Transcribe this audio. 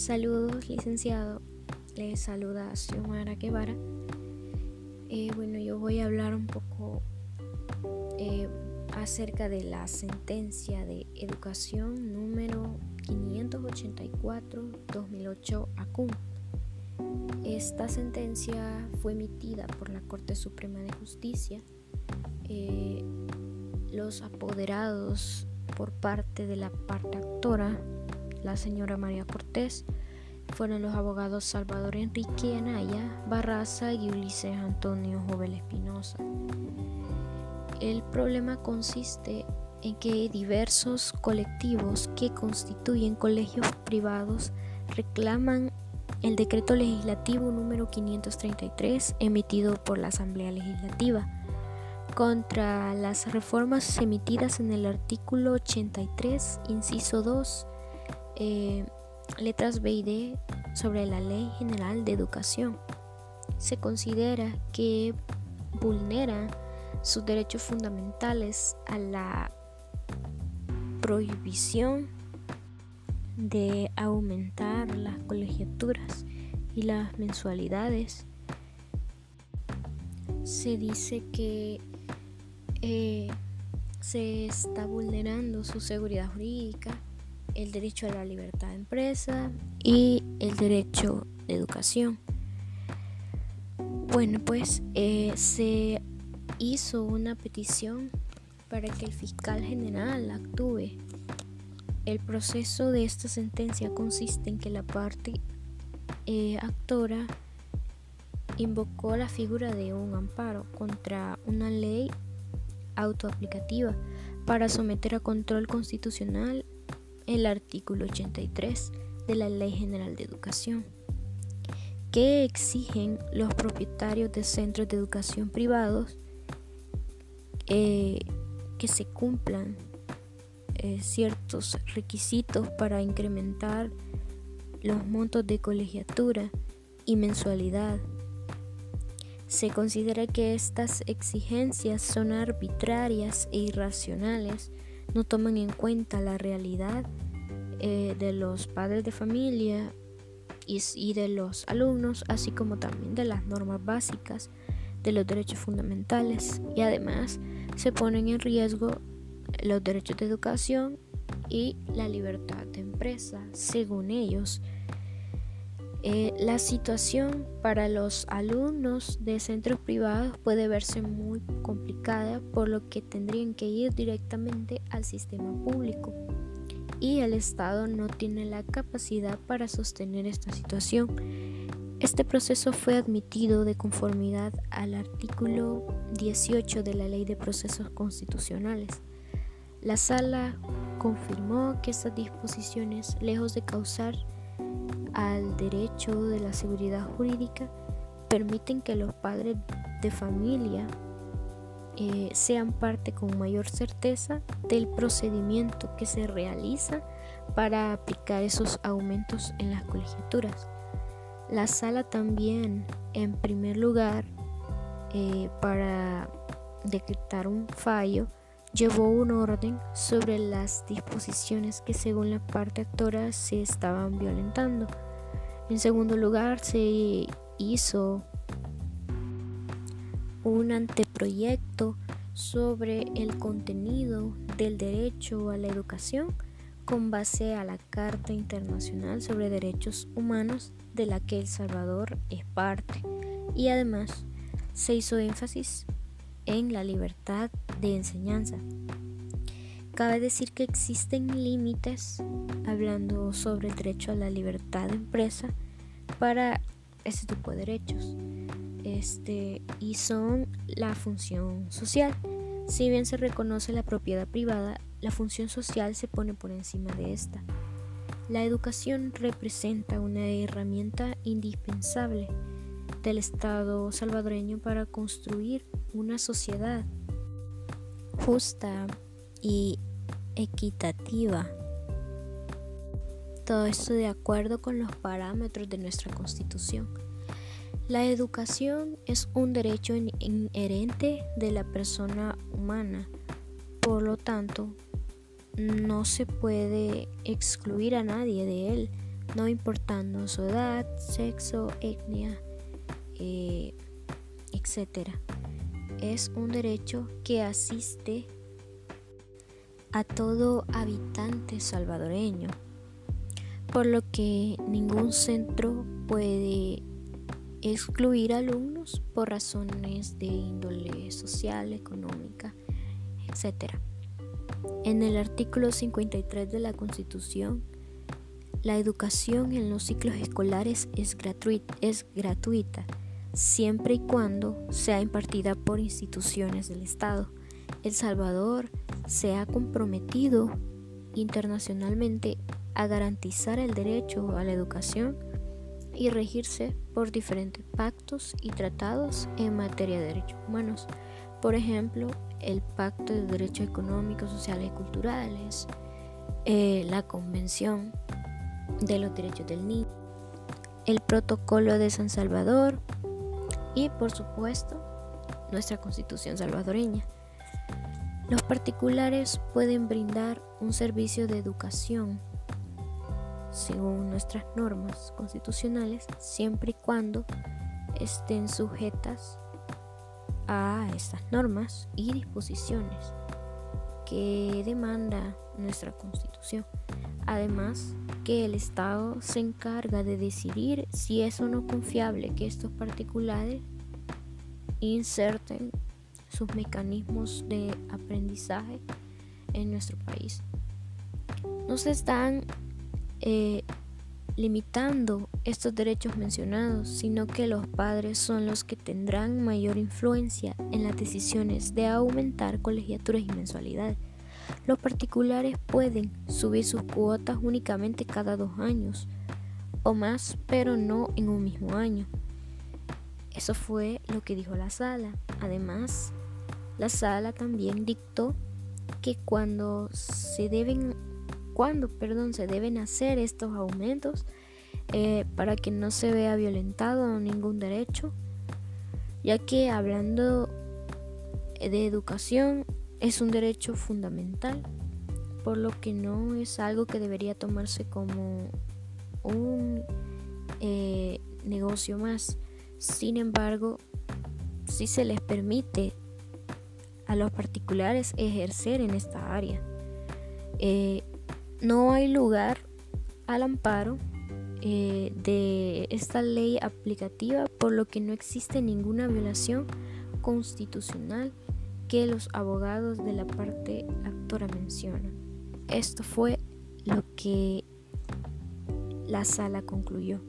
Saludos, licenciado. Le saluda Xiomara Guevara. Eh, bueno, yo voy a hablar un poco eh, acerca de la sentencia de educación número 584-2008 ACUM. Esta sentencia fue emitida por la Corte Suprema de Justicia. Eh, los apoderados por parte de la parte actora, la señora María Cortés, fueron los abogados Salvador Enrique Anaya Barraza y Ulises Antonio Jovel Espinosa. El problema consiste en que diversos colectivos que constituyen colegios privados reclaman el decreto legislativo número 533 emitido por la Asamblea Legislativa contra las reformas emitidas en el artículo 83, inciso 2, eh, letras B y D sobre la Ley General de Educación. Se considera que vulnera sus derechos fundamentales a la prohibición de aumentar las colegiaturas y las mensualidades. Se dice que eh, se está vulnerando su seguridad jurídica, el derecho a la libertad de empresa y el derecho de educación. Bueno, pues eh, se hizo una petición para que el fiscal general actúe. El proceso de esta sentencia consiste en que la parte eh, actora invocó la figura de un amparo contra una ley autoaplicativa para someter a control constitucional el artículo 83 de la Ley General de Educación, que exigen los propietarios de centros de educación privados eh, que se cumplan eh, ciertos requisitos para incrementar los montos de colegiatura y mensualidad. Se considera que estas exigencias son arbitrarias e irracionales, no toman en cuenta la realidad eh, de los padres de familia y, y de los alumnos, así como también de las normas básicas de los derechos fundamentales y además se ponen en riesgo los derechos de educación y la libertad de empresa, según ellos. Eh, la situación para los alumnos de centros privados puede verse muy complicada, por lo que tendrían que ir directamente al sistema público y el Estado no tiene la capacidad para sostener esta situación. Este proceso fue admitido de conformidad al artículo 18 de la Ley de Procesos Constitucionales. La sala confirmó que estas disposiciones, lejos de causar al derecho de la seguridad jurídica permiten que los padres de familia eh, sean parte con mayor certeza del procedimiento que se realiza para aplicar esos aumentos en las colegiaturas. La sala también, en primer lugar, eh, para decretar un fallo, llevó un orden sobre las disposiciones que según la parte actora se estaban violentando. En segundo lugar, se hizo un anteproyecto sobre el contenido del derecho a la educación con base a la Carta Internacional sobre Derechos Humanos de la que El Salvador es parte y además se hizo énfasis en la libertad de enseñanza. Cabe decir que existen límites, hablando sobre el derecho a la libertad de empresa, para este tipo de derechos. Este, y son la función social. Si bien se reconoce la propiedad privada, la función social se pone por encima de esta. La educación representa una herramienta indispensable del Estado salvadoreño para construir una sociedad justa y equitativa. Todo esto de acuerdo con los parámetros de nuestra Constitución. La educación es un derecho inherente de la persona humana, por lo tanto, no se puede excluir a nadie de él no importando su edad, sexo, etnia, eh, etc. Es un derecho que asiste a todo habitante salvadoreño, por lo que ningún centro puede excluir alumnos por razones de índole social, económica, etc. En el artículo 53 de la Constitución, la educación en los ciclos escolares es gratuita, es gratuita siempre y cuando sea impartida por instituciones del Estado. El Salvador se ha comprometido internacionalmente a garantizar el derecho a la educación y regirse por diferentes pactos y tratados en materia de derechos humanos. Por ejemplo, el Pacto de Derechos Económicos, Sociales y Culturales, eh, la Convención de los Derechos del Niño, el Protocolo de San Salvador y, por supuesto, nuestra Constitución salvadoreña. Los particulares pueden brindar un servicio de educación según nuestras normas constitucionales, siempre y cuando estén sujetas a estas normas y disposiciones que demanda nuestra constitución. Además, que el Estado se encarga de decidir si es o no confiable que estos particulares inserten sus mecanismos de aprendizaje en nuestro país. No se están eh, limitando estos derechos mencionados, sino que los padres son los que tendrán mayor influencia en las decisiones de aumentar colegiaturas y mensualidades. Los particulares pueden subir sus cuotas únicamente cada dos años o más, pero no en un mismo año. Eso fue lo que dijo la sala. Además, la sala también dictó que cuando se deben cuándo perdón, se deben hacer estos aumentos eh, para que no se vea violentado ningún derecho, ya que hablando de educación es un derecho fundamental, por lo que no es algo que debería tomarse como un eh, negocio más. Sin embargo, si se les permite a los particulares ejercer en esta área. Eh, no hay lugar al amparo eh, de esta ley aplicativa, por lo que no existe ninguna violación constitucional que los abogados de la parte actora mencionan. Esto fue lo que la sala concluyó.